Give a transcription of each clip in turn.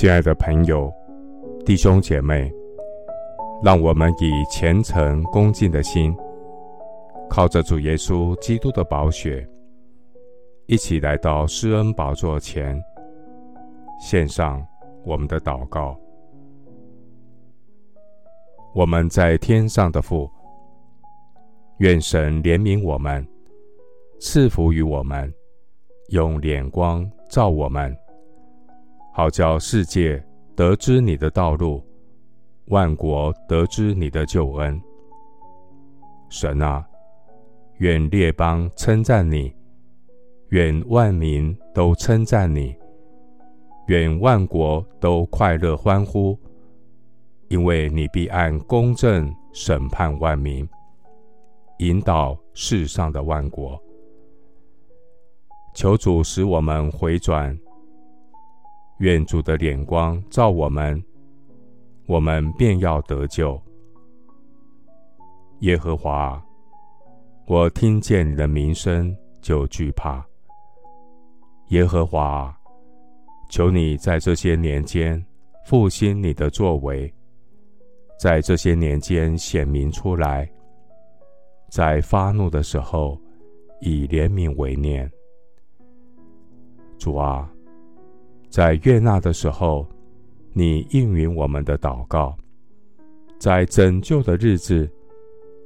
亲爱的朋友、弟兄姐妹，让我们以虔诚恭敬的心，靠着主耶稣基督的宝血，一起来到施恩宝座前，献上我们的祷告。我们在天上的父，愿神怜悯我们，赐福于我们，用脸光照我们。好叫世界得知你的道路，万国得知你的救恩。神啊，愿列邦称赞你，愿万民都称赞你，愿万国都快乐欢呼，因为你必按公正审判万民，引导世上的万国。求主使我们回转。愿主的脸光照我们，我们便要得救。耶和华，我听见你的名声就惧怕。耶和华，求你在这些年间复兴你的作为，在这些年间显明出来，在发怒的时候以怜悯为念。主啊。在悦纳的时候，你应允我们的祷告；在拯救的日子，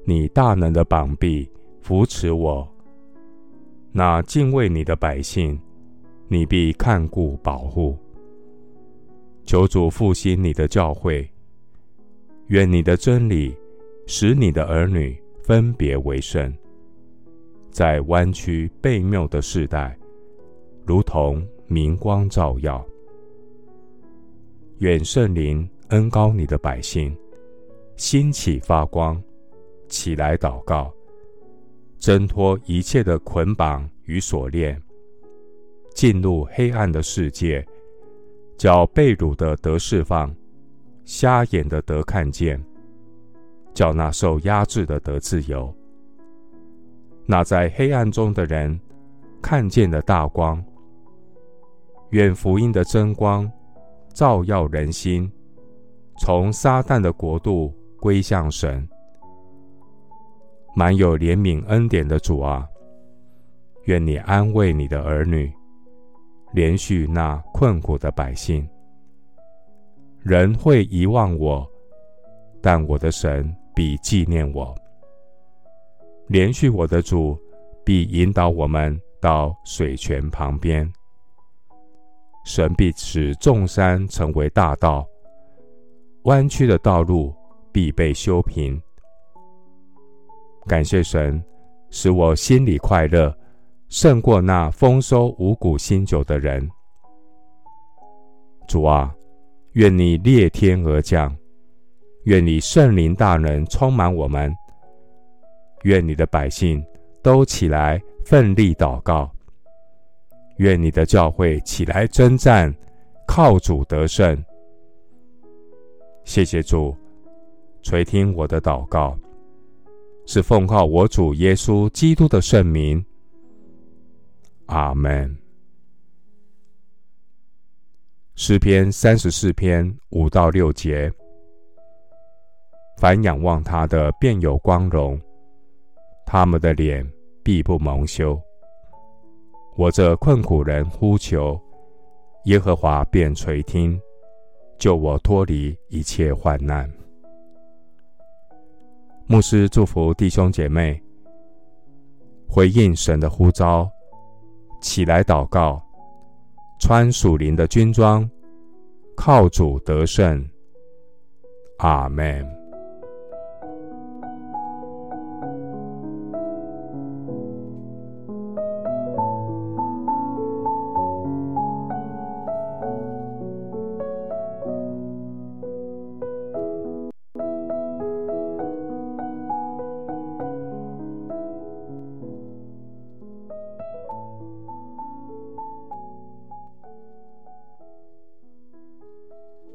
你大能的膀臂扶持我。那敬畏你的百姓，你必看顾保护。求主复兴你的教会，愿你的真理使你的儿女分别为圣，在弯曲悖谬的世代，如同。明光照耀，愿圣灵恩膏你的百姓，兴起发光，起来祷告，挣脱一切的捆绑与锁链，进入黑暗的世界，叫被掳的得释放，瞎眼的得看见，叫那受压制的得自由，那在黑暗中的人看见了大光。愿福音的真光照耀人心，从撒旦的国度归向神。满有怜悯恩典的主啊，愿你安慰你的儿女，怜恤那困苦的百姓。人会遗忘我，但我的神必纪念我。怜恤我的主必引导我们到水泉旁边。神必使众山成为大道，弯曲的道路必被修平。感谢神，使我心里快乐，胜过那丰收五谷新酒的人。主啊，愿你裂天而降，愿你圣灵大能充满我们，愿你的百姓都起来奋力祷告。愿你的教会起来征战，靠主得胜。谢谢主垂听我的祷告，是奉靠我主耶稣基督的圣名。阿门。诗篇三十四篇五到六节：凡仰望他的，便有光荣；他们的脸必不蒙羞。我这困苦人呼求，耶和华便垂听，救我脱离一切患难。牧师祝福弟兄姐妹，回应神的呼召，起来祷告，穿属灵的军装，靠主得胜。阿门。